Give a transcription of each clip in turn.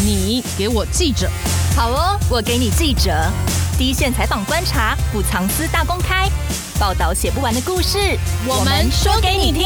你给我记者，好哦，我给你记者，第一线采访观察，不藏私大公开，报道写不完的故事，我们说给你听。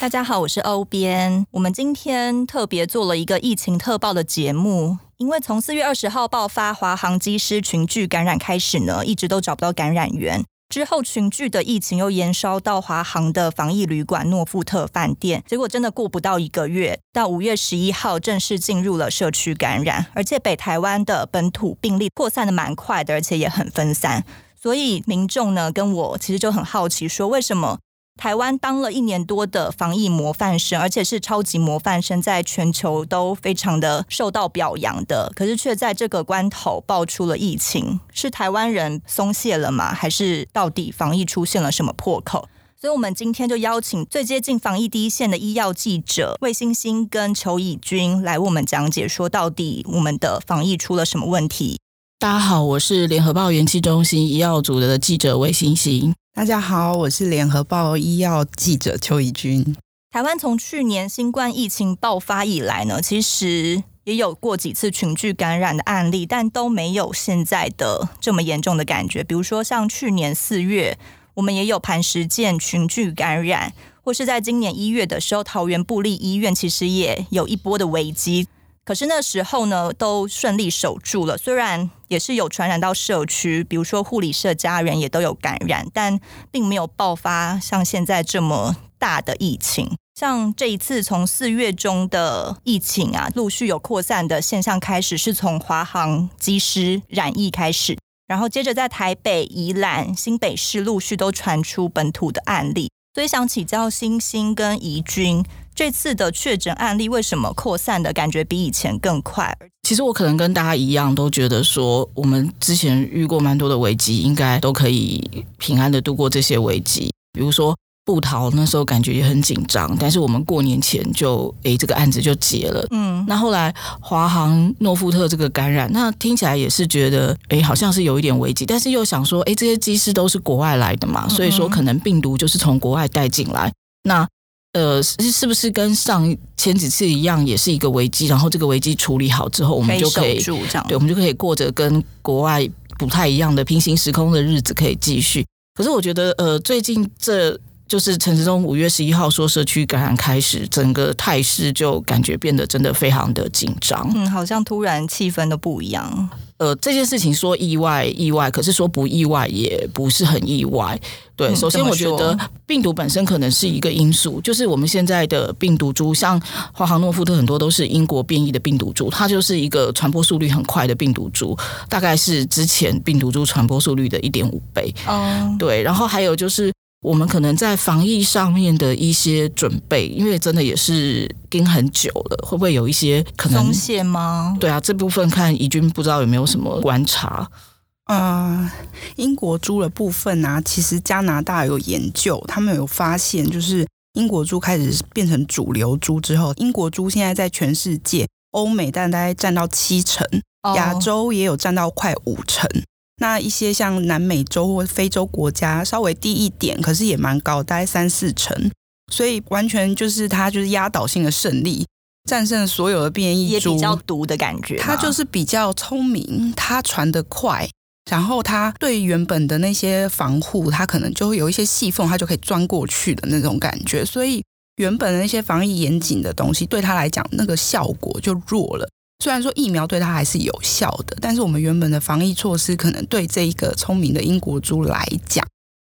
大家好，我是欧编，我们今天特别做了一个疫情特报的节目，因为从四月二十号爆发华航机师群聚感染开始呢，一直都找不到感染源。之后群聚的疫情又延烧到华航的防疫旅馆诺富特饭店，结果真的过不到一个月，到五月十一号正式进入了社区感染，而且北台湾的本土病例扩散的蛮快的，而且也很分散，所以民众呢跟我其实就很好奇，说为什么？台湾当了一年多的防疫模范生，而且是超级模范生，在全球都非常的受到表扬的。可是却在这个关头爆出了疫情，是台湾人松懈了吗？还是到底防疫出现了什么破口？所以，我们今天就邀请最接近防疫第一线的医药记者魏星星跟邱以军来为我们讲解，说到底我们的防疫出了什么问题。大家好，我是联合报元气中心医药组的记者魏星星。大家好，我是联合报医药记者邱怡君。台湾从去年新冠疫情爆发以来呢，其实也有过几次群聚感染的案例，但都没有现在的这么严重的感觉。比如说，像去年四月，我们也有磐石舰群聚感染，或是在今年一月的时候，桃园布立医院其实也有一波的危机。可是那时候呢，都顺利守住了。虽然也是有传染到社区，比如说护理社家人也都有感染，但并没有爆发像现在这么大的疫情。像这一次从四月中的疫情啊，陆续有扩散的现象开始，是从华航机师染疫开始，然后接着在台北、宜兰、新北市陆续都传出本土的案例。所以想请教星星跟怡君。这次的确诊案例为什么扩散的感觉比以前更快？其实我可能跟大家一样，都觉得说我们之前遇过蛮多的危机，应该都可以平安的度过这些危机。比如说布桃那时候感觉也很紧张，但是我们过年前就诶这个案子就结了。嗯，那后来华航诺富特这个感染，那听起来也是觉得诶好像是有一点危机，但是又想说诶这些机师都是国外来的嘛，所以说可能病毒就是从国外带进来。那呃，是是不是跟上前几次一样，也是一个危机？然后这个危机处理好之后，我们就可以，可以对，我们就可以过着跟国外不太一样的平行时空的日子，可以继续。可是我觉得，呃，最近这就是陈时中五月十一号说社区感染开始，整个态势就感觉变得真的非常的紧张。嗯，好像突然气氛都不一样。呃，这件事情说意外意外，可是说不意外也不是很意外。对，嗯、首先我觉得病毒本身可能是一个因素，就是我们现在的病毒株，像华航诺夫特很多都是英国变异的病毒株，它就是一个传播速率很快的病毒株，大概是之前病毒株传播速率的一点五倍。哦，对，然后还有就是。我们可能在防疫上面的一些准备，因为真的也是盯很久了，会不会有一些可能松懈吗？对啊，这部分看怡君不知道有没有什么观察。呃，英国猪的部分啊，其实加拿大有研究，他们有发现，就是英国猪开始变成主流猪之后，英国猪现在在全世界，欧美大概占到七成，亚洲也有占到快五成。那一些像南美洲或非洲国家稍微低一点，可是也蛮高，大概三四成，所以完全就是它就是压倒性的胜利，战胜所有的变异株，也比较毒的感觉。它就是比较聪明，它传得快，然后它对原本的那些防护，它可能就会有一些细缝，它就可以钻过去的那种感觉。所以原本的那些防疫严谨的东西，对它来讲那个效果就弱了。虽然说疫苗对它还是有效的，但是我们原本的防疫措施可能对这一个聪明的英国猪来讲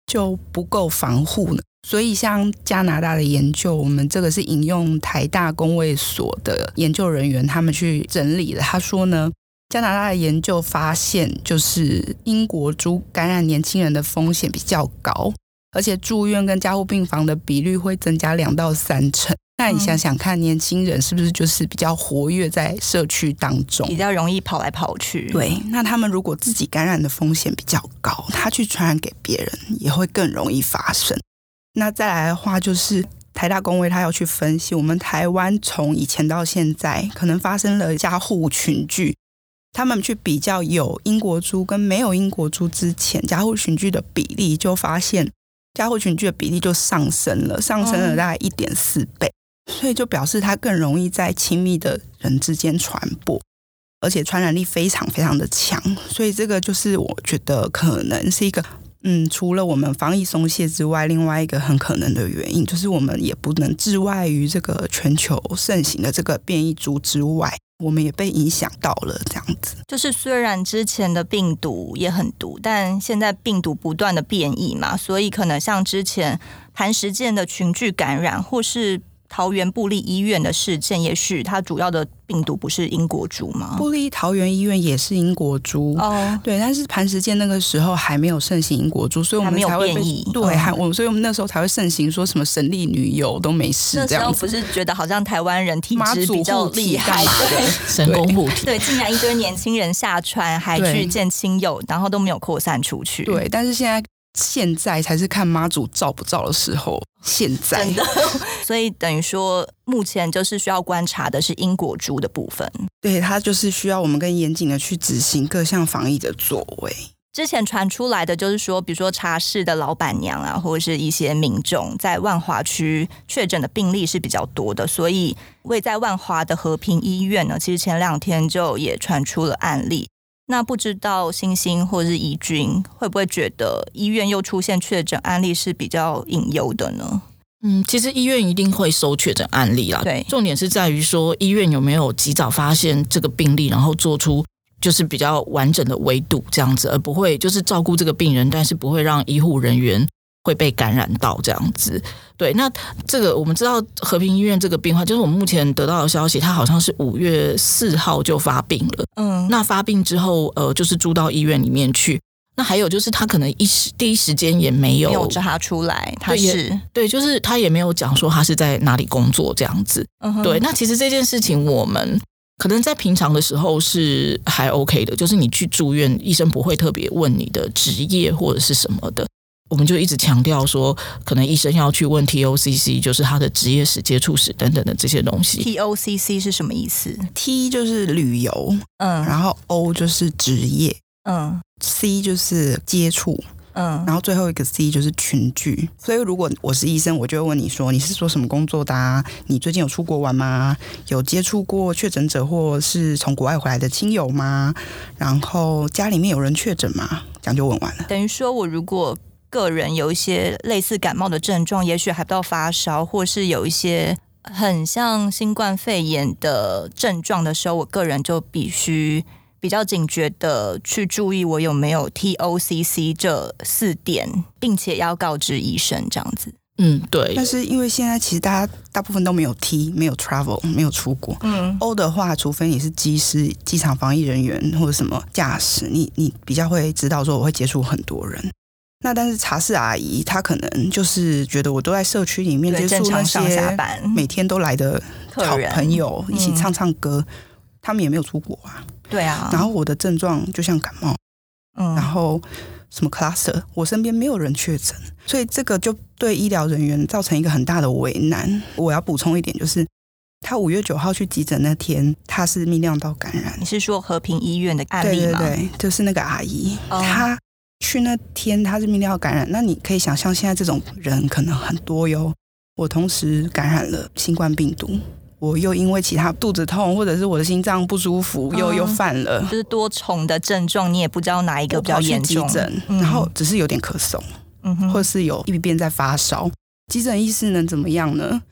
就不够防护呢。所以像加拿大的研究，我们这个是引用台大公卫所的研究人员他们去整理的。他说呢，加拿大的研究发现，就是英国猪感染年轻人的风险比较高，而且住院跟加护病房的比率会增加两到三成。那你想想看，年轻人是不是就是比较活跃在社区当中，比较容易跑来跑去？对，那他们如果自己感染的风险比较高，他去传染给别人也会更容易发生。那再来的话，就是台大公卫他要去分析，我们台湾从以前到现在可能发生了家户群聚，他们去比较有英国猪跟没有英国猪之前家户群聚的比例，就发现家户群聚的比例就上升了，上升了大概一点四倍。所以就表示它更容易在亲密的人之间传播，而且传染力非常非常的强。所以这个就是我觉得可能是一个，嗯，除了我们防疫松懈之外，另外一个很可能的原因，就是我们也不能置外于这个全球盛行的这个变异株之外。我们也被影响到了，这样子。就是虽然之前的病毒也很毒，但现在病毒不断的变异嘛，所以可能像之前磐石舰的群聚感染，或是。桃园布利医院的事件，也许它主要的病毒不是英国株吗？布利桃园医院也是英国株哦，对，但是磐石舰那个时候还没有盛行英国株，所以我们才会被对，还我，所以我们那时候才会盛行说什么神力女友都没事这样子，不是觉得好像台湾人体质比较厉害，神功护体，对，竟然一堆年轻人下船还去见亲友，然后都没有扩散出去，对，但是现在。现在才是看妈祖照不照的时候。现在，真的，所以等于说，目前就是需要观察的是因果株的部分。对，它就是需要我们更严谨的去执行各项防疫的作为。之前传出来的就是说，比如说茶室的老板娘啊，或者是一些民众在万华区确诊的病例是比较多的，所以位在万华的和平医院呢，其实前两天就也传出了案例。那不知道星星或者是怡君会不会觉得医院又出现确诊案例是比较隐忧的呢？嗯，其实医院一定会收确诊案例啦。对，重点是在于说医院有没有及早发现这个病例，然后做出就是比较完整的围堵这样子，而不会就是照顾这个病人，但是不会让医护人员。会被感染到这样子，对，那这个我们知道和平医院这个病患，就是我们目前得到的消息，他好像是五月四号就发病了，嗯，那发病之后，呃，就是住到医院里面去。那还有就是他可能一时第一时间也没有没有查出来，他是对，对，就是他也没有讲说他是在哪里工作这样子，嗯，对。那其实这件事情我们可能在平常的时候是还 OK 的，就是你去住院，医生不会特别问你的职业或者是什么的。我们就一直强调说，可能医生要去问 TOCC，就是他的职业史、接触史等等的这些东西。TOCC 是什么意思？T 就是旅游，嗯，然后 O 就是职业，嗯，C 就是接触，嗯，然后最后一个 C 就是群聚。所以如果我是医生，我就会问你说，你是做什么工作的啊？你最近有出国玩吗？有接触过确诊者或是从国外回来的亲友吗？然后家里面有人确诊吗？这样就问完了。等于说我如果个人有一些类似感冒的症状，也许还不到发烧，或是有一些很像新冠肺炎的症状的时候，我个人就必须比较警觉的去注意我有没有 TOCC 这四点，并且要告知医生这样子。嗯，对。但是因为现在其实大家大部分都没有 T，没有 travel，没有出国。嗯，O 的话，除非你是机师、机场防疫人员或者什么驾驶，你你比较会知道说我会接触很多人。那但是茶室阿姨她可能就是觉得我都在社区里面接触那些每天都来的好朋友一起唱唱歌，他们也没有出国啊。对啊。然后我的症状就像感冒，嗯，然后什么 cluster，我身边没有人确诊，所以这个就对医疗人员造成一个很大的为难。我要补充一点，就是他五月九号去急诊那天，他是泌尿道感染。你是说和平医院的案例吗？对对对，就是那个阿姨，她。去那天他是泌尿感染，那你可以想象现在这种人可能很多哟。我同时感染了新冠病毒，我又因为其他肚子痛或者是我的心脏不舒服又、嗯、又犯了，就是多重的症状，你也不知道哪一个比较严重。急诊，然后只是有点咳嗽，嗯哼，或是有一边在发烧。急诊医师能怎么样呢？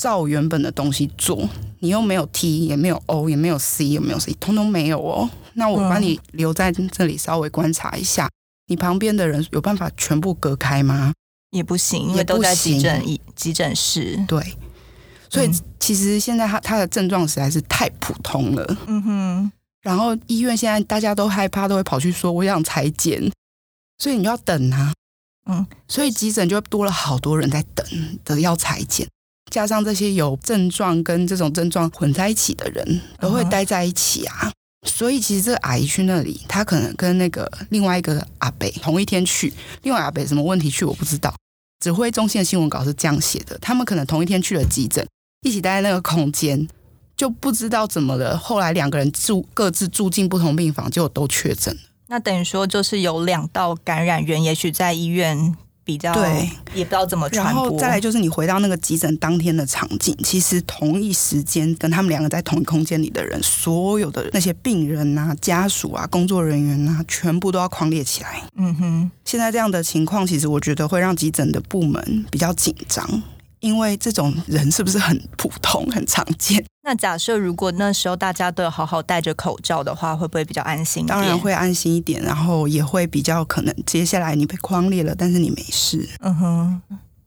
照原本的东西做，你又没有 T，也没有 O，也没有 C，也没有 C，通通没有哦。那我把你留在这里稍微观察一下。你旁边的人有办法全部隔开吗？也不行，因为都在急诊急诊室。对，所以其实现在他他的症状实在是太普通了。嗯哼。然后医院现在大家都害怕，都会跑去说我想裁剪，所以你就要等啊。嗯。所以急诊就多了好多人在等的要裁剪，加上这些有症状跟这种症状混在一起的人，都会待在一起啊。所以其实这个阿姨去那里，她可能跟那个另外一个阿北同一天去，另外阿北什么问题去我不知道。指挥中心的新闻稿是这样写的：他们可能同一天去了急诊，一起待在那个空间，就不知道怎么了。后来两个人住各自住进不同病房，就都确诊了。那等于说就是有两道感染源，也许在医院比较对，也不知道怎么传播。然后再来就是你回到那个急诊当天的场景，其实同一时间跟他们两个在同一空间里的人，所有的那些病人啊、家属啊、工作人员啊，全部都要狂列起来。嗯哼，现在这样的情况，其实我觉得会让急诊的部门比较紧张。因为这种人是不是很普通、很常见？那假设如果那时候大家都有好好戴着口罩的话，会不会比较安心？当然会安心一点，然后也会比较可能接下来你被框裂了，但是你没事。嗯哼，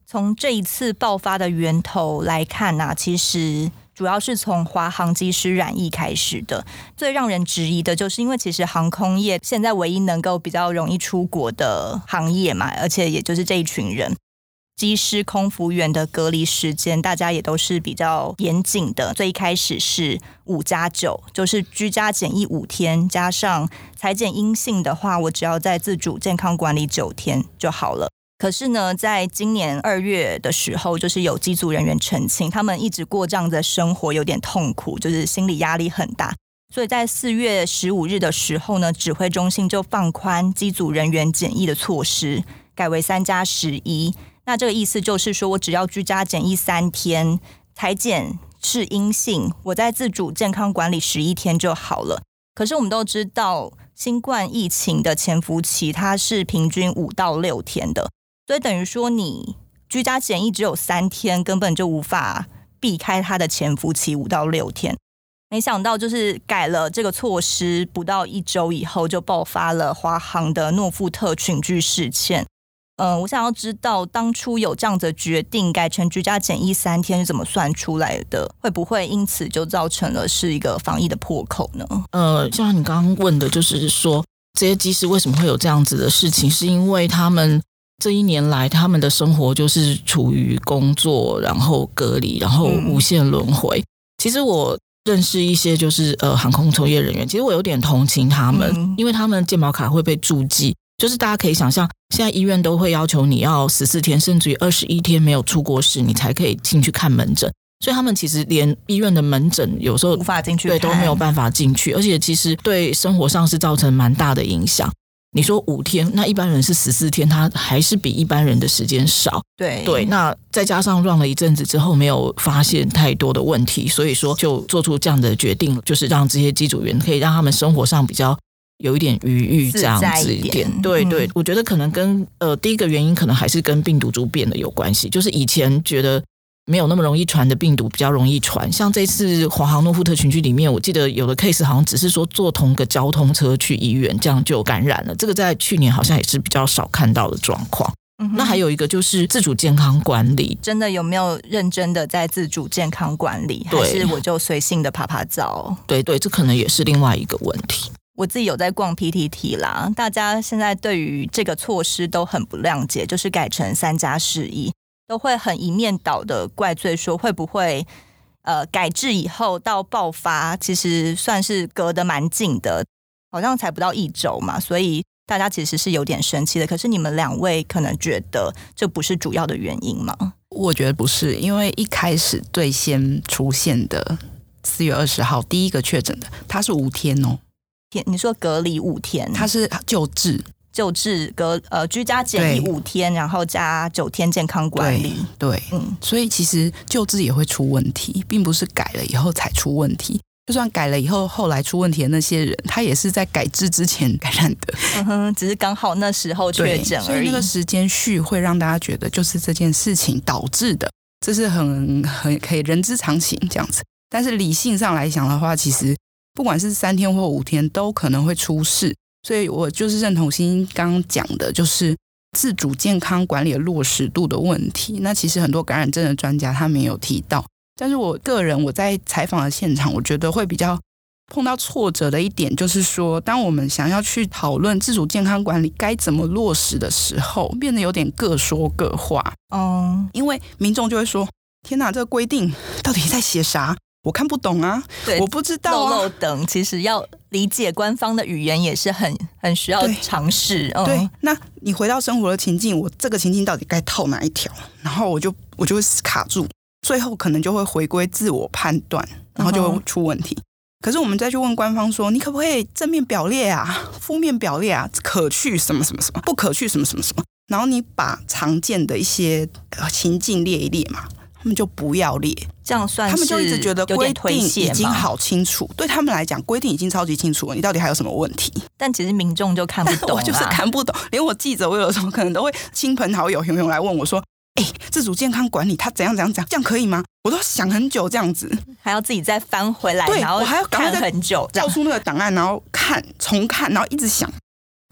从这一次爆发的源头来看啊，其实主要是从华航机师染疫开始的。最让人质疑的就是，因为其实航空业现在唯一能够比较容易出国的行业嘛，而且也就是这一群人。机师、空服员的隔离时间，大家也都是比较严谨的。最一开始是五加九，就是居家检疫五天，加上采检阴性的话，我只要在自主健康管理九天就好了。可是呢，在今年二月的时候，就是有机组人员澄清，他们一直过这样的生活有点痛苦，就是心理压力很大。所以在四月十五日的时候呢，指挥中心就放宽机组人员检疫的措施，改为三加十一。那这个意思就是说，我只要居家检疫三天，采检是阴性，我在自主健康管理十一天就好了。可是我们都知道，新冠疫情的潜伏期它是平均五到六天的，所以等于说你居家检疫只有三天，根本就无法避开它的潜伏期五到六天。没想到就是改了这个措施，不到一周以后就爆发了华航的诺富特群聚事件。嗯、呃，我想要知道当初有这样子的决定改成居家检疫三天是怎么算出来的？会不会因此就造成了是一个防疫的破口呢？呃，像你刚刚问的，就是说这些机师为什么会有这样子的事情？是因为他们这一年来他们的生活就是处于工作，然后隔离，然后无限轮回。嗯、其实我认识一些就是呃航空从业人员，其实我有点同情他们，嗯、因为他们健保卡会被注记。就是大家可以想象，现在医院都会要求你要十四天，甚至于二十一天没有出过事，你才可以进去看门诊。所以他们其实连医院的门诊有时候无法进去，对，都没有办法进去，而且其实对生活上是造成蛮大的影响。你说五天，那一般人是十四天，他还是比一般人的时间少。对对，那再加上 run 了一阵子之后，没有发现太多的问题，所以说就做出这样的决定，就是让这些机组员可以让他们生活上比较。有一点余裕这样子一点，对对，嗯、我觉得可能跟呃第一个原因可能还是跟病毒株变的有关系，就是以前觉得没有那么容易传的病毒比较容易传，像这次华航诺富特群聚里面，我记得有的 case 好像只是说坐同个交通车去医院，这样就感染了，这个在去年好像也是比较少看到的状况。嗯、那还有一个就是自主健康管理，真的有没有认真的在自主健康管理，对还是我就随性的爬爬走？对对，这可能也是另外一个问题。我自己有在逛 PTT 啦，大家现在对于这个措施都很不谅解，就是改成三加十一，都会很一面倒的怪罪说会不会呃改制以后到爆发，其实算是隔得蛮近的，好像才不到一周嘛，所以大家其实是有点生气的。可是你们两位可能觉得这不是主要的原因吗？我觉得不是，因为一开始最先出现的四月二十号第一个确诊的，他是五天哦。天，你说隔离五天，他是救治。救治隔呃居家检疫五天，然后加九天健康管理，对，对嗯，所以其实救治也会出问题，并不是改了以后才出问题。就算改了以后，后来出问题的那些人，他也是在改制之前感染的，嗯哼，只是刚好那时候确诊而已。所以那个时间序会让大家觉得就是这件事情导致的，这是很很可以人之常情这样子。但是理性上来讲的话，其实。不管是三天或五天，都可能会出事，所以我就是认同欣欣刚刚讲的，就是自主健康管理的落实度的问题。那其实很多感染症的专家他没有提到，但是我个人我在采访的现场，我觉得会比较碰到挫折的一点，就是说，当我们想要去讨论自主健康管理该怎么落实的时候，变得有点各说各话。嗯，因为民众就会说：“天哪，这个规定到底在写啥？”我看不懂啊，对我不知道啊。漏漏等，其实要理解官方的语言也是很很需要尝试。对，嗯、对，那你回到生活的情境，我这个情境到底该套哪一条？然后我就我就会卡住，最后可能就会回归自我判断，然后就会出问题。嗯、可是我们再去问官方说，你可不可以正面表列啊，负面表列啊，可去什么什么什么，不可去什么什么什么？然后你把常见的一些情境列一列嘛，他们就不要列，这样算他们就一直觉得规定已经好清楚，对他们来讲规定已经超级清楚了，你到底还有什么问题？但其实民众就看不懂，我就是看不懂，连我记者，我有时候可能都会亲朋好友汹涌来问我说：“哎，自主健康管理他怎样怎样讲，这样可以吗？”我都想很久，这样子还要自己再翻回来，对，然后我还要看很久，调出那个档案，然后看重看，然后一直想。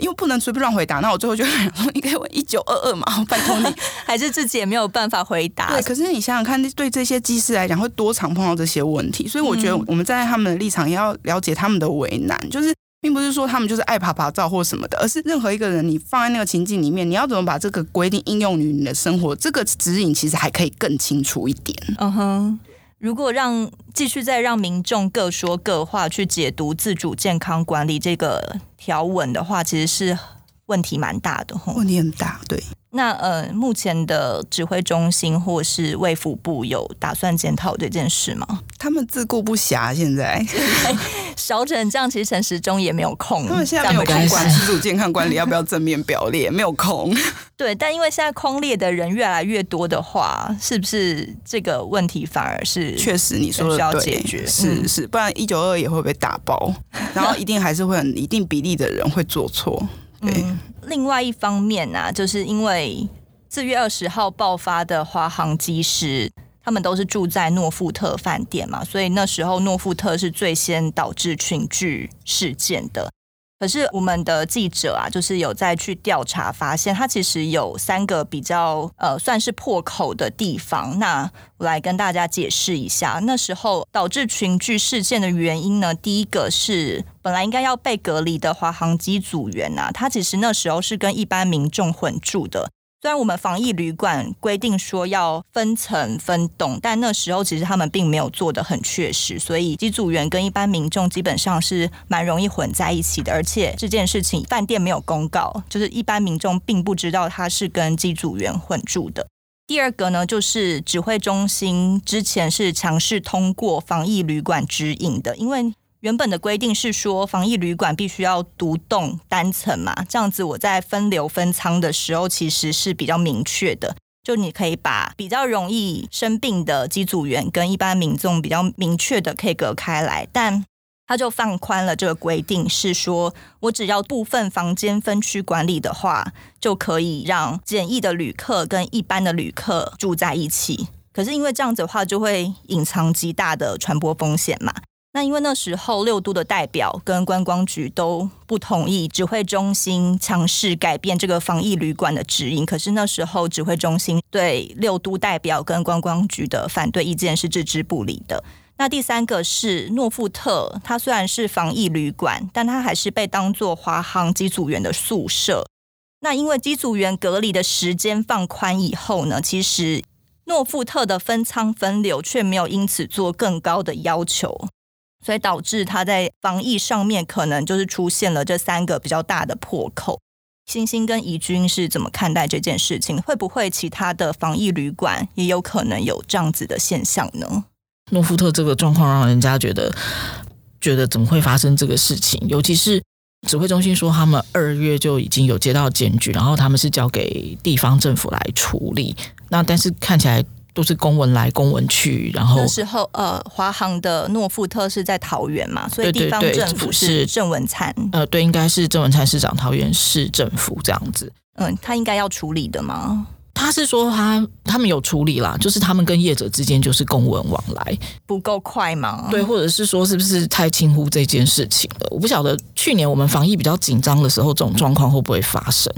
因为不能随便乱回答，那我最后就想说，你可以问一九二二嘛，拜托你，还是自己也没有办法回答。对，可是你想想看，对这些技师来讲，会多常碰到这些问题，所以我觉得我们站在他们的立场，也要了解他们的为难，就是并不是说他们就是爱爬爬照或什么的，而是任何一个人，你放在那个情境里面，你要怎么把这个规定应用于你的生活，这个指引其实还可以更清楚一点。嗯哼。如果让继续再让民众各说各话去解读自主健康管理这个条文的话，其实是问题蛮大的。问题很大，对。那呃，目前的指挥中心或是卫福部有打算检讨这件事吗？他们自顾不暇，现在 烧成这样，其实陈时中也没有空。他们现在没有空管自主健康管理要不要正面表列，没有空。对，但因为现在空列的人越来越多的话，是不是这个问题反而是确实你说的需要解决？是是，不然一九二也会被打包，然后一定还是会很一定比例的人会做错。嗯另外一方面呢、啊，就是因为四月二十号爆发的华航机师，他们都是住在诺富特饭店嘛，所以那时候诺富特是最先导致群聚事件的。可是我们的记者啊，就是有再去调查，发现它其实有三个比较呃算是破口的地方。那我来跟大家解释一下，那时候导致群聚事件的原因呢，第一个是本来应该要被隔离的华航机组员呐，他其实那时候是跟一般民众混住的。虽然我们防疫旅馆规定说要分层分栋，但那时候其实他们并没有做得很确实，所以机组员跟一般民众基本上是蛮容易混在一起的。而且这件事情饭店没有公告，就是一般民众并不知道他是跟机组员混住的。第二个呢，就是指挥中心之前是强势通过防疫旅馆指引的，因为。原本的规定是说，防疫旅馆必须要独栋单层嘛，这样子我在分流分舱的时候，其实是比较明确的。就你可以把比较容易生病的机组员跟一般民众比较明确的可以隔开来，但他就放宽了这个规定，是说我只要部分房间分区管理的话，就可以让检疫的旅客跟一般的旅客住在一起。可是因为这样子的话，就会隐藏极大的传播风险嘛。那因为那时候六都的代表跟观光局都不同意指挥中心强势改变这个防疫旅馆的指引，可是那时候指挥中心对六都代表跟观光局的反对意见是置之不理的。那第三个是诺富特，它虽然是防疫旅馆，但它还是被当作华航机组员的宿舍。那因为机组员隔离的时间放宽以后呢，其实诺富特的分舱分流却没有因此做更高的要求。所以导致他在防疫上面可能就是出现了这三个比较大的破口。星星跟怡君是怎么看待这件事情？会不会其他的防疫旅馆也有可能有这样子的现象呢？诺富特这个状况让人家觉得觉得怎么会发生这个事情？尤其是指挥中心说他们二月就已经有接到检举，然后他们是交给地方政府来处理。那但是看起来。都是公文来公文去，然后那时候呃，华航的诺富特是在桃园嘛，所以地方政府是郑文灿，呃，对，应该是郑文灿市长，桃园市政府这样子。嗯，他应该要处理的吗？他是说他他们有处理啦，就是他们跟业者之间就是公文往来不够快吗？对，或者是说是不是太轻忽这件事情了？我不晓得去年我们防疫比较紧张的时候，这种状况会不会发生？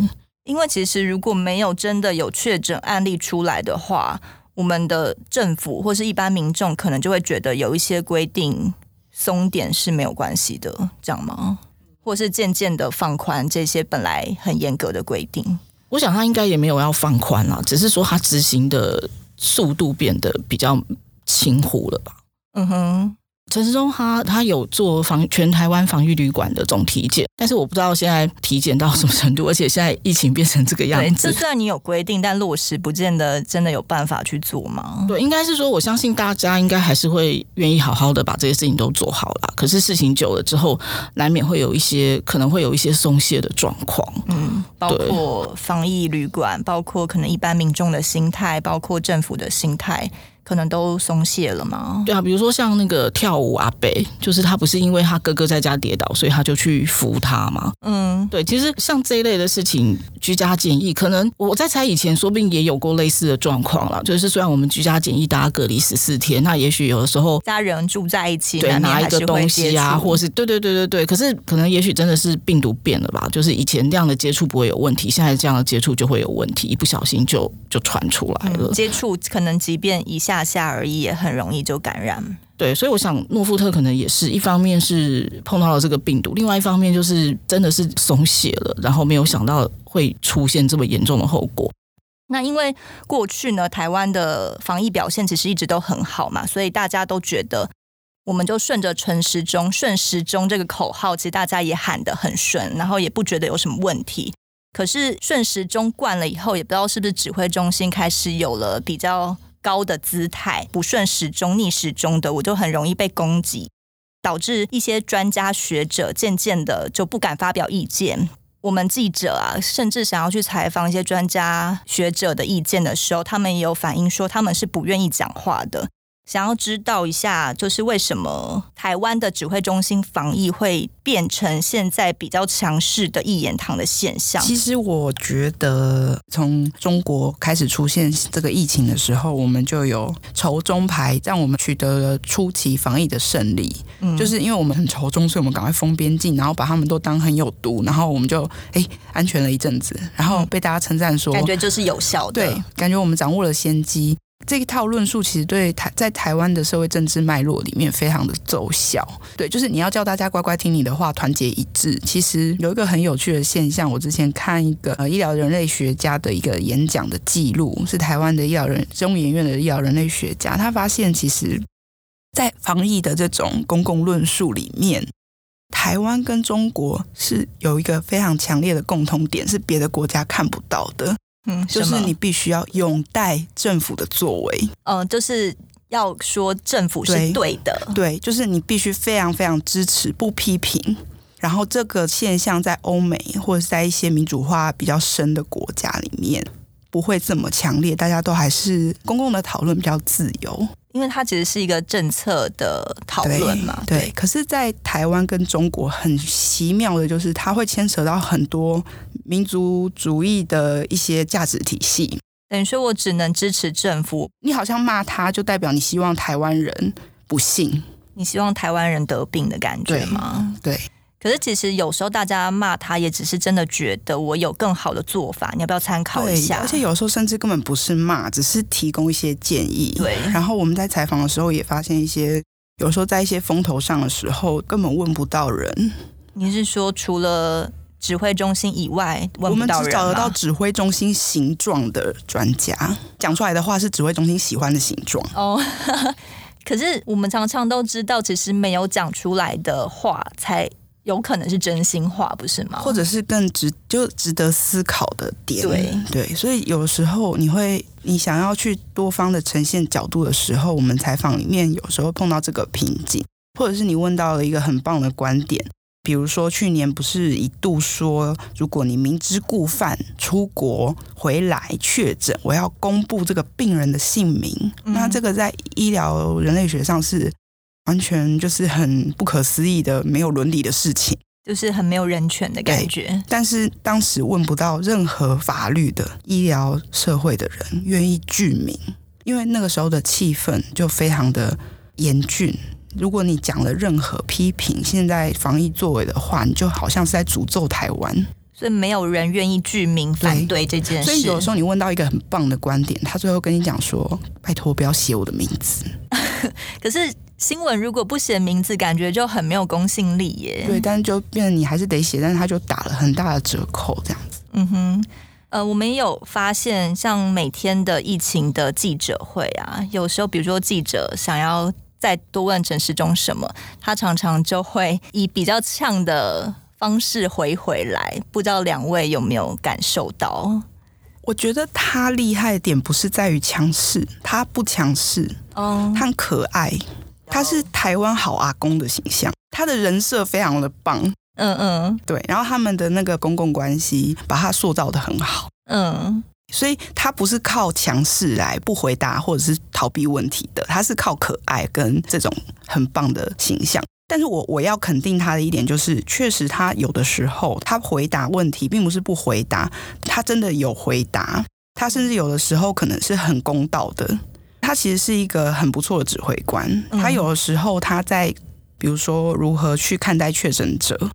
因为其实如果没有真的有确诊案例出来的话。我们的政府或是一般民众可能就会觉得有一些规定松点是没有关系的，这样吗？或是渐渐的放宽这些本来很严格的规定？我想他应该也没有要放宽了，只是说他执行的速度变得比较轻忽了吧？嗯哼，陈时中他他有做防全台湾防疫旅馆的总体检，但是我不知道现在体检到什么程度，而且现在疫情变成这个样子。对，就算你有规定，但落实不见得真的有办法去做吗？对，应该是说，我相信大家应该还是会愿意好好的把这些事情都做好了。可是事情久了之后，难免会有一些可能会有一些松懈的状况。嗯，包括防疫旅馆，包括可能一般民众的心态，包括政府的心态。可能都松懈了吗？对啊，比如说像那个跳舞阿北，就是他不是因为他哥哥在家跌倒，所以他就去扶他吗？嗯，对，其实像这一类的事情，居家检疫，可能我在猜以前说不定也有过类似的状况了。就是虽然我们居家检疫，大家隔离十四天，那也许有的时候家人住在一起，对，拿一个东西啊，或是对对对对对，可是可能也许真的是病毒变了吧？就是以前这样的接触不会有问题，现在这样的接触就会有问题，一不小心就就传出来了。嗯，接触可能即便一下。下而已，也很容易就感染。对，所以我想诺富特可能也是一方面是碰到了这个病毒，另外一方面就是真的是松懈了，然后没有想到会出现这么严重的后果。那因为过去呢，台湾的防疫表现其实一直都很好嘛，所以大家都觉得我们就顺着顺时钟、顺时钟这个口号，其实大家也喊得很顺，然后也不觉得有什么问题。可是顺时钟惯了以后，也不知道是不是指挥中心开始有了比较。高的姿态，不顺时钟、逆时钟的，我就很容易被攻击，导致一些专家学者渐渐的就不敢发表意见。我们记者啊，甚至想要去采访一些专家学者的意见的时候，他们也有反映说，他们是不愿意讲话的。想要知道一下，就是为什么台湾的指挥中心防疫会变成现在比较强势的一言堂的现象？其实我觉得，从中国开始出现这个疫情的时候，我们就有仇中牌，让我们取得了初期防疫的胜利。嗯，就是因为我们很仇中，所以我们赶快封边境，然后把他们都当很有毒，然后我们就哎安全了一阵子，然后被大家称赞说，感觉就是有效的，对，感觉我们掌握了先机。这一套论述其实对台在台湾的社会政治脉络里面非常的奏效。对，就是你要叫大家乖乖听你的话，团结一致。其实有一个很有趣的现象，我之前看一个呃医疗人类学家的一个演讲的记录，是台湾的医疗人中研院的医疗人类学家，他发现其实，在防疫的这种公共论述里面，台湾跟中国是有一个非常强烈的共同点，是别的国家看不到的。嗯，就是你必须要拥戴政府的作为，嗯，就是要说政府是对的，对，对，就是你必须非常非常支持，不批评。然后这个现象在欧美或者在一些民主化比较深的国家里面不会这么强烈，大家都还是公共的讨论比较自由。因为它其实是一个政策的讨论嘛，对。对，可是，在台湾跟中国很奇妙的，就是它会牵扯到很多民族主义的一些价值体系。等于说我只能支持政府，你好像骂他，就代表你希望台湾人不幸，你希望台湾人得病的感觉吗？对。对可是其实有时候大家骂他，也只是真的觉得我有更好的做法，你要不要参考一下？而且有时候甚至根本不是骂，只是提供一些建议。对。然后我们在采访的时候也发现一些，有时候在一些风头上的时候，根本问不到人。你是说除了指挥中心以外？我们只找得到指挥中心形状的专家，讲出来的话是指挥中心喜欢的形状。哦。可是我们常常都知道，其实没有讲出来的话才。有可能是真心话，不是吗？或者是更值就值得思考的点。对对，所以有时候你会，你想要去多方的呈现角度的时候，我们采访里面有时候碰到这个瓶颈，或者是你问到了一个很棒的观点，比如说去年不是一度说，如果你明知故犯出国回来确诊，我要公布这个病人的姓名，嗯、那这个在医疗人类学上是。完全就是很不可思议的、没有伦理的事情，就是很没有人权的感觉。但是当时问不到任何法律的医疗社会的人愿意具名，因为那个时候的气氛就非常的严峻。如果你讲了任何批评现在防疫作为的话，你就好像是在诅咒台湾。所以没有人愿意具名反对这件事。所以有时候你问到一个很棒的观点，他最后跟你讲说：“拜托，不要写我的名字。”可是。新闻如果不写名字，感觉就很没有公信力耶。对，但是就变成你还是得写，但是他就打了很大的折扣，这样子。嗯哼，呃，我们也有发现，像每天的疫情的记者会啊，有时候比如说记者想要再多问陈世忠什么，他常常就会以比较呛的方式回回来，不知道两位有没有感受到？我觉得他厉害的点不是在于强势，他不强势，嗯，他很可爱，他是台湾好阿公的形象，他的人设非常的棒，嗯嗯，对，然后他们的那个公共关系把他塑造的很好，嗯，所以他不是靠强势来不回答或者是逃避问题的，他是靠可爱跟这种很棒的形象。但是我我要肯定他的一点就是，确实他有的时候他回答问题并不是不回答，他真的有回答，他甚至有的时候可能是很公道的。他其实是一个很不错的指挥官。他有的时候他在比如说如何去看待确诊者，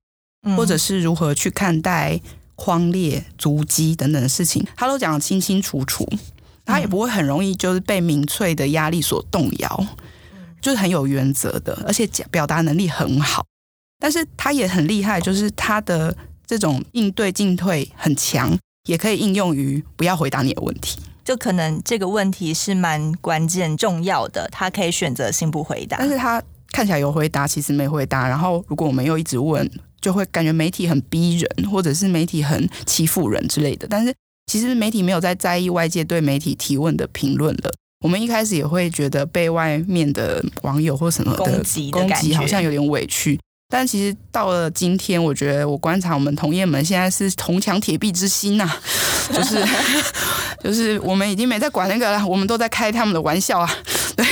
或者是如何去看待匡列足迹等等的事情，他都讲得清清楚楚。他也不会很容易就是被民粹的压力所动摇。就是很有原则的，而且讲表达能力很好，但是他也很厉害，就是他的这种应对进退很强，也可以应用于不要回答你的问题。就可能这个问题是蛮关键重要的，他可以选择性不回答，但是他看起来有回答，其实没回答。然后如果我们又一直问，就会感觉媒体很逼人，或者是媒体很欺负人之类的。但是其实媒体没有在在意外界对媒体提问的评论了。我们一开始也会觉得被外面的网友或什么的攻击，攻击好像有点委屈，但其实到了今天，我觉得我观察我们同业们现在是铜墙铁壁之心呐、啊，就是 就是我们已经没在管那个了，我们都在开他们的玩笑啊，对，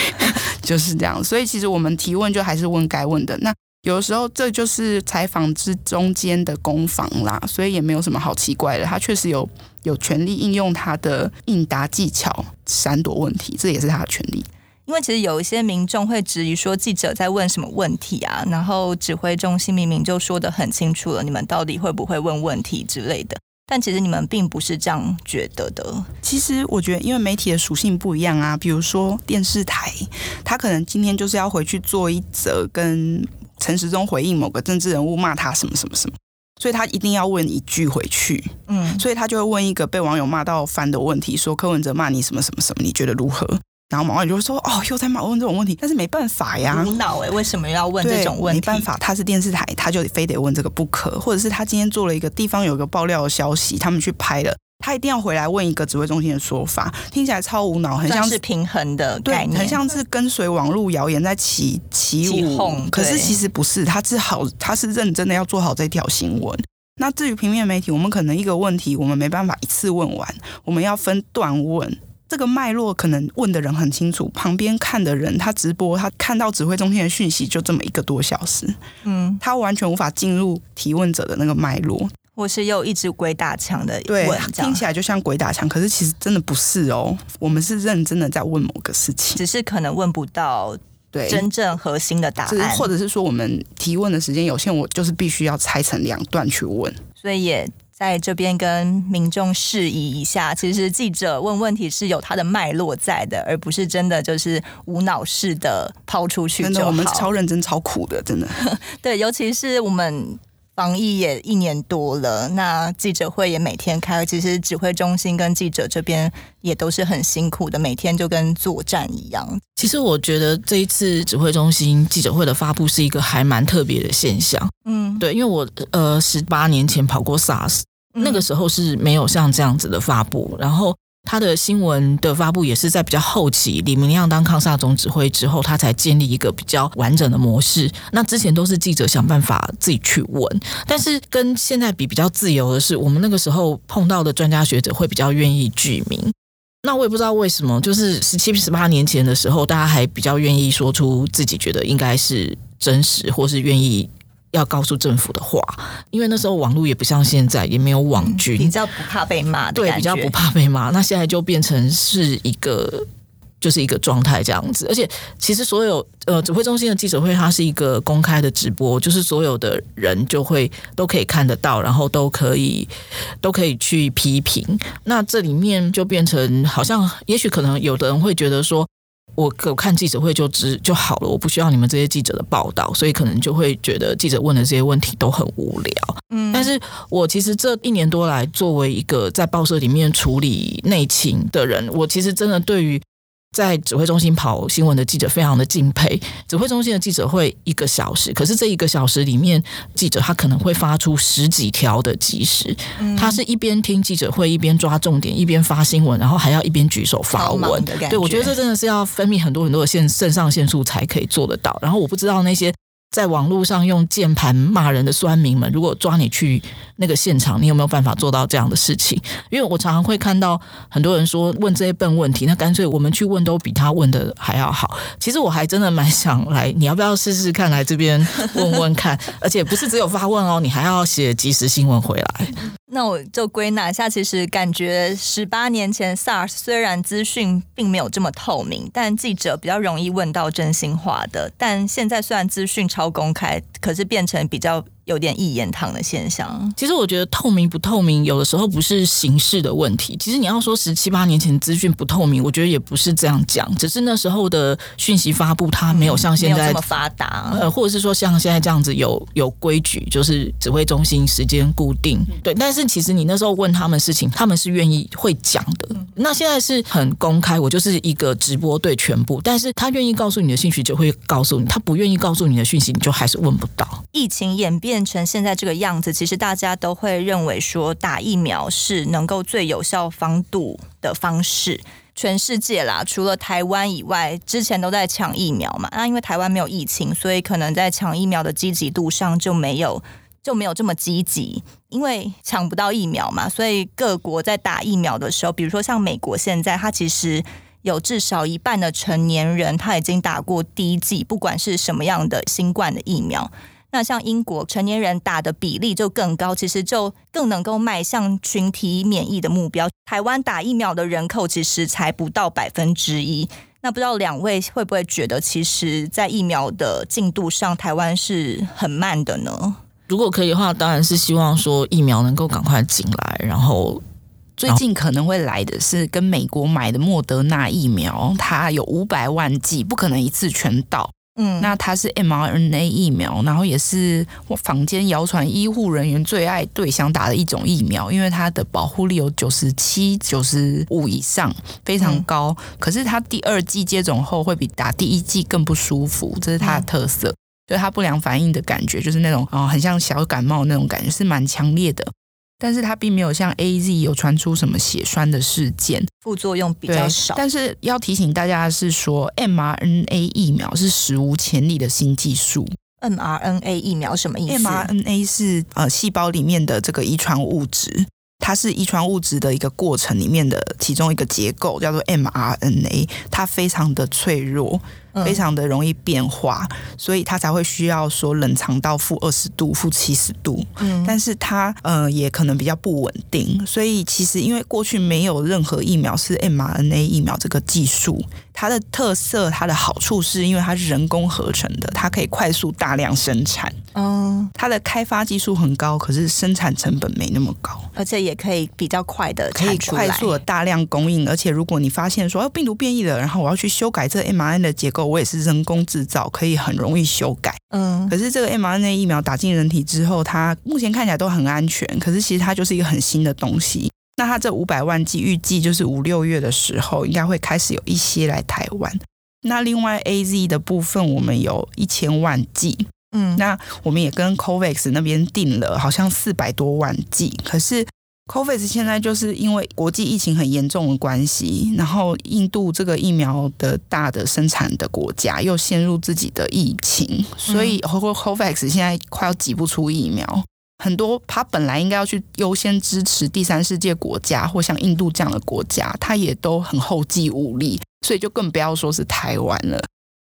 就是这样。所以其实我们提问就还是问该问的。那有的时候这就是采访之中间的攻防啦，所以也没有什么好奇怪的。他确实有。有权利应用他的应答技巧闪躲问题，这也是他的权利。因为其实有一些民众会质疑说，记者在问什么问题啊？然后指挥中心明明就说的很清楚了，你们到底会不会问问题之类的？但其实你们并不是这样觉得的。其实我觉得，因为媒体的属性不一样啊。比如说电视台，他可能今天就是要回去做一则跟陈时中回应某个政治人物骂他什么什么什么。所以他一定要问一句回去，嗯，所以他就会问一个被网友骂到翻的问题，说柯文哲骂你什么什么什么，你觉得如何？然后网友就会说，哦，又在骂问这种问题，但是没办法呀，无脑哎，为什么要问这种问题？没办法，他是电视台，他就非得问这个不可，或者是他今天做了一个地方有一个爆料的消息，他们去拍了。他一定要回来问一个指挥中心的说法，听起来超无脑，很像是平衡的概念，很像是跟随网络谣言在起起舞。可是其实不是，他是好，他是认真的要做好这条新闻。那至于平面媒体，我们可能一个问题我们没办法一次问完，我们要分段问。这个脉络可能问的人很清楚，旁边看的人他直播，他看到指挥中心的讯息就这么一个多小时，嗯，他完全无法进入提问者的那个脉络。或是又一直鬼打墙的问，对，听起来就像鬼打墙，可是其实真的不是哦。我们是认真的在问某个事情，只是可能问不到对真正核心的答案，或者是说我们提问的时间有限，我就是必须要拆成两段去问。所以也在这边跟民众示意一下，其实记者问问题是有他的脉络在的，而不是真的就是无脑式的抛出去。真的，我们超认真、超苦的，真的。对，尤其是我们。防疫也一年多了，那记者会也每天开。其实指挥中心跟记者这边也都是很辛苦的，每天就跟作战一样。其实我觉得这一次指挥中心记者会的发布是一个还蛮特别的现象。嗯，对，因为我呃十八年前跑过 SARS，那个时候是没有像这样子的发布，然后。他的新闻的发布也是在比较后期，李明亮当康萨总指挥之后，他才建立一个比较完整的模式。那之前都是记者想办法自己去问，但是跟现在比比较自由的是，我们那个时候碰到的专家学者会比较愿意具名。那我也不知道为什么，就是十七、十八年前的时候，大家还比较愿意说出自己觉得应该是真实，或是愿意。要告诉政府的话，因为那时候网络也不像现在，也没有网军，比较不怕被骂。对，比较不怕被骂。那现在就变成是一个，就是一个状态这样子。而且，其实所有呃指挥中心的记者会，它是一个公开的直播，就是所有的人就会都可以看得到，然后都可以都可以去批评。那这里面就变成好像，也许可能有的人会觉得说。我我看记者会就知就好了，我不需要你们这些记者的报道，所以可能就会觉得记者问的这些问题都很无聊。嗯，但是我其实这一年多来，作为一个在报社里面处理内情的人，我其实真的对于在指挥中心跑新闻的记者非常的敬佩。指挥中心的记者会一个小时，可是这一个小时里面，记者他可能会发出十几条的即时，嗯、他是一边听记者会，一边抓重点，一边发新闻，然后还要一边举手发文。对，我觉得这真的是要分泌很多很多的腺肾上腺素才可以做得到。然后我不知道那些。在网络上用键盘骂人的酸民们，如果抓你去那个现场，你有没有办法做到这样的事情？因为我常常会看到很多人说问这些笨问题，那干脆我们去问都比他问的还要好。其实我还真的蛮想来，你要不要试试看来这边问问看？而且不是只有发问哦，你还要写即时新闻回来。那我就归纳一下，其实感觉十八年前 SARS 虽然资讯并没有这么透明，但记者比较容易问到真心话的。但现在虽然资讯超公开，可是变成比较。有点一言堂的现象。其实我觉得透明不透明，有的时候不是形式的问题。其实你要说十七八年前资讯不透明，我觉得也不是这样讲，只是那时候的讯息发布它没有像现在、嗯、这么发达，呃，或者是说像现在这样子有有规矩，就是指挥中心时间固定。对，但是其实你那时候问他们事情，他们是愿意会讲的。那现在是很公开，我就是一个直播对全部，但是他愿意告诉你的讯息就会告诉你，他不愿意告诉你的讯息，你就还是问不到。疫情演变。变成现在这个样子，其实大家都会认为说打疫苗是能够最有效防堵的方式。全世界啦，除了台湾以外，之前都在抢疫苗嘛。那因为台湾没有疫情，所以可能在抢疫苗的积极度上就没有就没有这么积极。因为抢不到疫苗嘛，所以各国在打疫苗的时候，比如说像美国现在，它其实有至少一半的成年人他已经打过第一剂，不管是什么样的新冠的疫苗。那像英国成年人打的比例就更高，其实就更能够迈向群体免疫的目标。台湾打疫苗的人口其实才不到百分之一。那不知道两位会不会觉得，其实，在疫苗的进度上，台湾是很慢的呢？如果可以的话，当然是希望说疫苗能够赶快进来。然后最近可能会来的是跟美国买的莫德纳疫苗，它有五百万剂，不可能一次全到。嗯，那它是 mRNA 疫苗，然后也是坊间谣传医护人员最爱对想打的一种疫苗，因为它的保护力有九十七、九十五以上，非常高。嗯、可是它第二剂接种后会比打第一剂更不舒服，这是它的特色。就、嗯、它不良反应的感觉，就是那种啊、哦，很像小感冒那种感觉，是蛮强烈的。但是它并没有像 AZ 有传出什么血栓的事件，副作用比较少。但是要提醒大家的是说，mRNA 疫苗是史无前例的新技术。mRNA 疫苗什么意思？mRNA 是呃细胞里面的这个遗传物质，它是遗传物质的一个过程里面的其中一个结构，叫做 mRNA，它非常的脆弱。非常的容易变化，所以它才会需要说冷藏到负二十度、负七十度。嗯，但是它呃也可能比较不稳定，所以其实因为过去没有任何疫苗是 mRNA 疫苗这个技术，它的特色、它的好处是因为它是人工合成的，它可以快速大量生产。嗯，它的开发技术很高，可是生产成本没那么高，而且也可以比较快的可以快速的大量供应。而且如果你发现说哦病毒变异了，然后我要去修改这 mRNA 的结构。我也是人工制造，可以很容易修改。嗯，可是这个 mRNA 疫苗打进人体之后，它目前看起来都很安全。可是其实它就是一个很新的东西。那它这五百万剂预计就是五六月的时候，应该会开始有一些来台湾。那另外 AZ 的部分，我们有一千万剂。嗯，那我们也跟 COVAX 那边订了，好像四百多万剂。可是 COVAX 现在就是因为国际疫情很严重的关系，然后印度这个疫苗的大的生产的国家又陷入自己的疫情，所以 COVAX 现在快要挤不出疫苗。很多他本来应该要去优先支持第三世界国家或像印度这样的国家，他也都很后继无力，所以就更不要说是台湾了。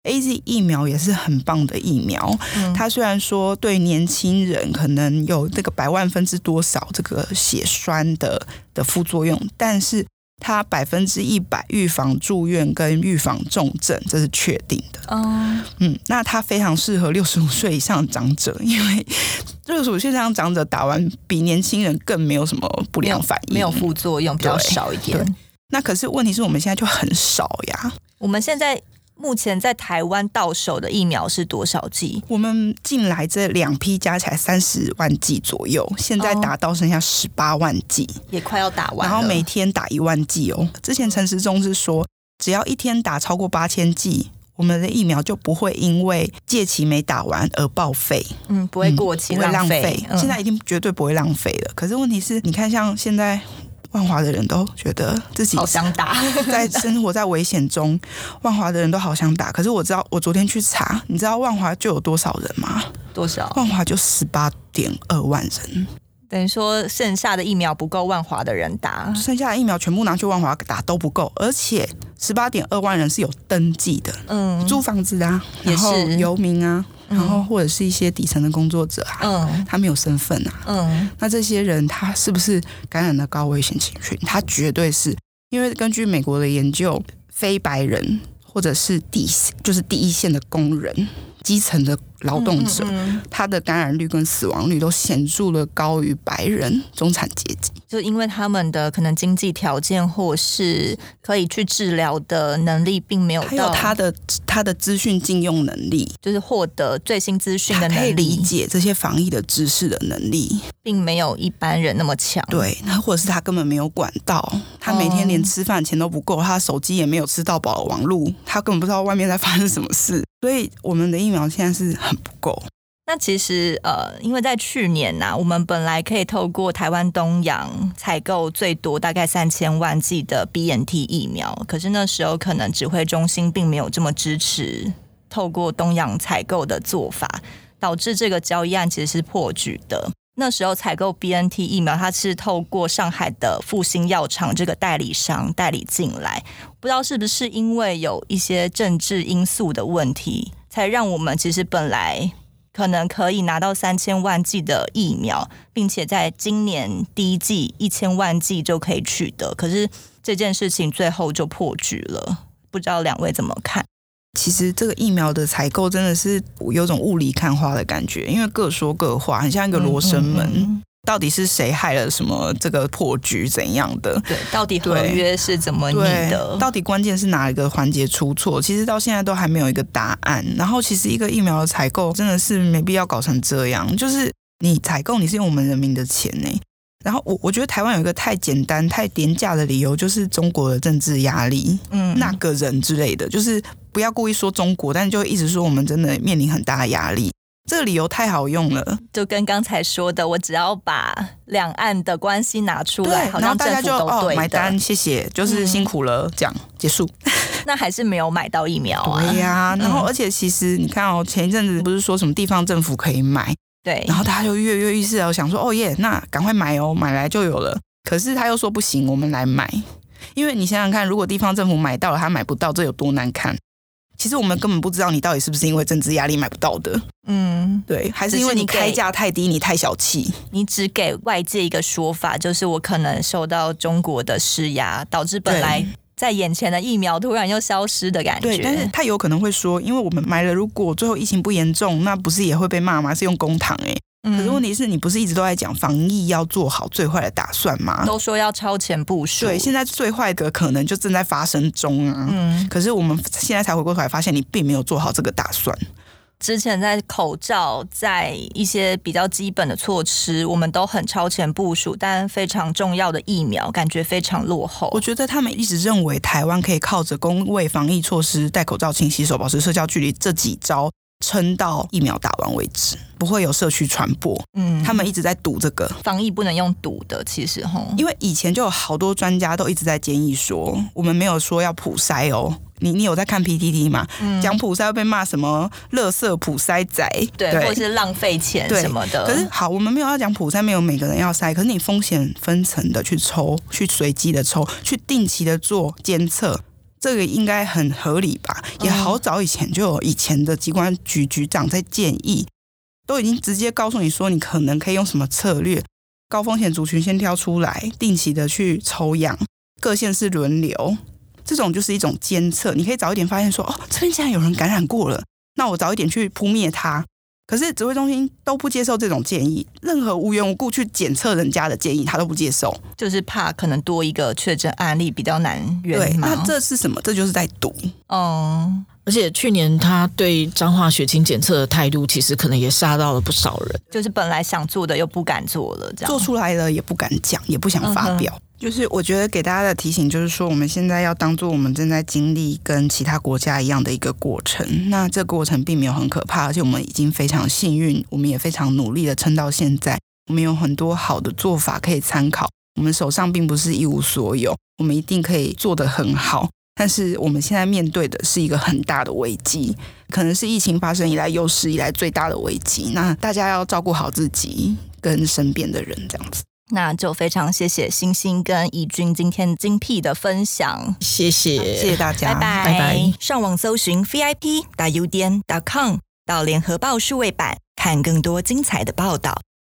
AZ 疫苗也是很棒的疫苗，嗯、它虽然说对年轻人可能有这个百万分之多少这个血栓的的副作用，但是它百分之一百预防住院跟预防重症，这是确定的。嗯，嗯，那它非常适合六十五岁以上的长者，因为 六十五岁以上长者打完比年轻人更没有什么不良反应，没有，没有副作用，比较少一点。那可是问题是我们现在就很少呀，我们现在。目前在台湾到手的疫苗是多少剂？我们进来这两批加起来三十万剂左右，现在打到剩下十八万剂，也快要打完。然后每天打一万剂哦。之前陈时中是说，只要一天打超过八千剂，我们的疫苗就不会因为借期没打完而报废。嗯，不会过期，不会浪费。嗯、现在一定绝对不会浪费了。可是问题是，你看，像现在。万华的人都觉得自己好想打，在生活在危险中。万华的人都好想打，可是我知道，我昨天去查，你知道万华就有多少人吗？多少？万华就十八点二万人，等于说剩下的疫苗不够万华的人打，剩下的疫苗全部拿去万华打都不够，而且十八点二万人是有登记的，嗯，租房子啊，然后游民啊。然后或者是一些底层的工作者啊，嗯，他没有身份啊，嗯，那这些人他是不是感染了高危险情绪？他绝对是，因为根据美国的研究，非白人或者是第就是第一线的工人。基层的劳动者，嗯嗯嗯，他的感染率跟死亡率都显著的高于白人中产阶级，就因为他们的可能经济条件或是可以去治疗的能力并没有到，还有他的他的资讯禁用能力，就是获得最新资讯的能力，理解这些防疫的知识的能力，并没有一般人那么强。对，那或者是他根本没有管道，他每天连吃饭钱都不够，他手机也没有吃到饱网络，他根本不知道外面在发生什么事。所以我们的疫苗现在是很不够。那其实呃，因为在去年呐、我们本来可以透过台湾东洋采购最多大概三千万剂的 BNT 疫苗，可是那时候可能指挥中心并没有这么支持透过东洋采购的做法，导致这个交易案其实是破局的。那时候采购 BNT 疫苗，它是透过上海的复星药厂这个代理商代理进来，不知道是不是因为有一些政治因素的问题，才让我们其实本来可能可以拿到三千万剂的疫苗，并且在今年第一季一千万剂就可以取得，可是这件事情最后就破局了，不知道两位怎么看？其实这个疫苗的采购真的是有种雾里看花的感觉，因为各说各话，很像一个罗生门。嗯嗯嗯，到底是谁害了什么这个破局怎样的？对，到底合约是怎么拟的？到底关键是哪一个环节出错？其实到现在都还没有一个答案。然后，其实一个疫苗的采购真的是没必要搞成这样。就是你采购，你是用我们人民的钱呢。然后我我觉得台湾有一个太简单、太廉价的理由，就是中国的政治压力，嗯，那个人之类的，就是不要故意说中国，但就一直说我们真的面临很大的压力，这个理由太好用了。就跟刚才说的，我只要把两岸的关系拿出来，好像大家就哦买单，谢谢，就是辛苦了，这样、嗯、结束。那还是没有买到疫苗啊？对呀、啊，然后而且其实你看哦，前一阵子不是说什么地方政府可以买？对，然后大家就跃跃欲试，哦想说，哦耶，那赶快买哦，买来就有了。可是他又说不行，我们来买，因为你想想看，如果地方政府买到了，他买不到，这有多难看？其实我们根本不知道你到底是不是因为政治压力买不到的，嗯，对，还是因为你开价太低，你太小气，你只给外界一个说法，就是我可能受到中国的施压，导致本来。在眼前的疫苗突然又消失的感觉，对，但是他有可能会说，因为我们买了，如果最后疫情不严重，那不是也会被骂吗？是用公堂哎，可是问题是你不是一直都在讲防疫要做好最坏的打算吗？都说要超前部署，对，现在最坏的可能就正在发生中啊，嗯，可是我们现在才回过头来发现，你并没有做好这个打算。之前在口罩，在一些比较基本的措施，我们都很超前部署，但非常重要的疫苗，感觉非常落后。我觉得他们一直认为台湾可以靠着公卫防疫措施，戴口罩、勤洗手、保持社交距离这几招，撑到疫苗打完为止，不会有社区传播。嗯，他们一直在赌这个防疫不能用赌的，其实吼，因为以前就有好多专家都一直在建议说，我们没有说要普筛哦。你你有在看 PTT 吗？讲普筛会被骂什么“垃圾普筛仔”，对，对或者是浪费钱什么的。可是好，我们没有要讲普筛，没有每个人要筛。可是你风险分层的去抽，去随机的抽，去定期的做监测，这个应该很合理吧？也好早以前就有以前的机关局局长在建议，都已经直接告诉你说，你可能可以用什么策略，高风险族群先挑出来，定期的去抽样，各县市轮流。这种就是一种监测，你可以早一点发现说，哦，这边竟然有人感染过了，那我早一点去扑灭它。可是指挥中心都不接受这种建议，任何无缘无故去检测人家的建议，他都不接受，就是怕可能多一个确诊案例比较难圆。对，那这是什么？这就是在赌。哦。而且去年他对彰化血清检测的态度，其实可能也吓到了不少人。就是本来想做的又不敢做了，这样做出来了也不敢讲，也不想发表。就是我觉得给大家的提醒就是说，我们现在要当做我们正在经历跟其他国家一样的一个过程。那这个过程并没有很可怕，而且我们已经非常幸运，我们也非常努力的撑到现在。我们有很多好的做法可以参考。我们手上并不是一无所有，我们一定可以做得很好。但是我们现在面对的是一个很大的危机，可能是疫情发生以来有史以来最大的危机。那大家要照顾好自己跟身边的人，这样子。那就非常谢谢星星跟怡君今天精辟的分享，谢谢，谢谢大家，拜拜。拜拜。上网搜寻 vip 打 udn 点 com 到联合报数位版看更多精彩的报道。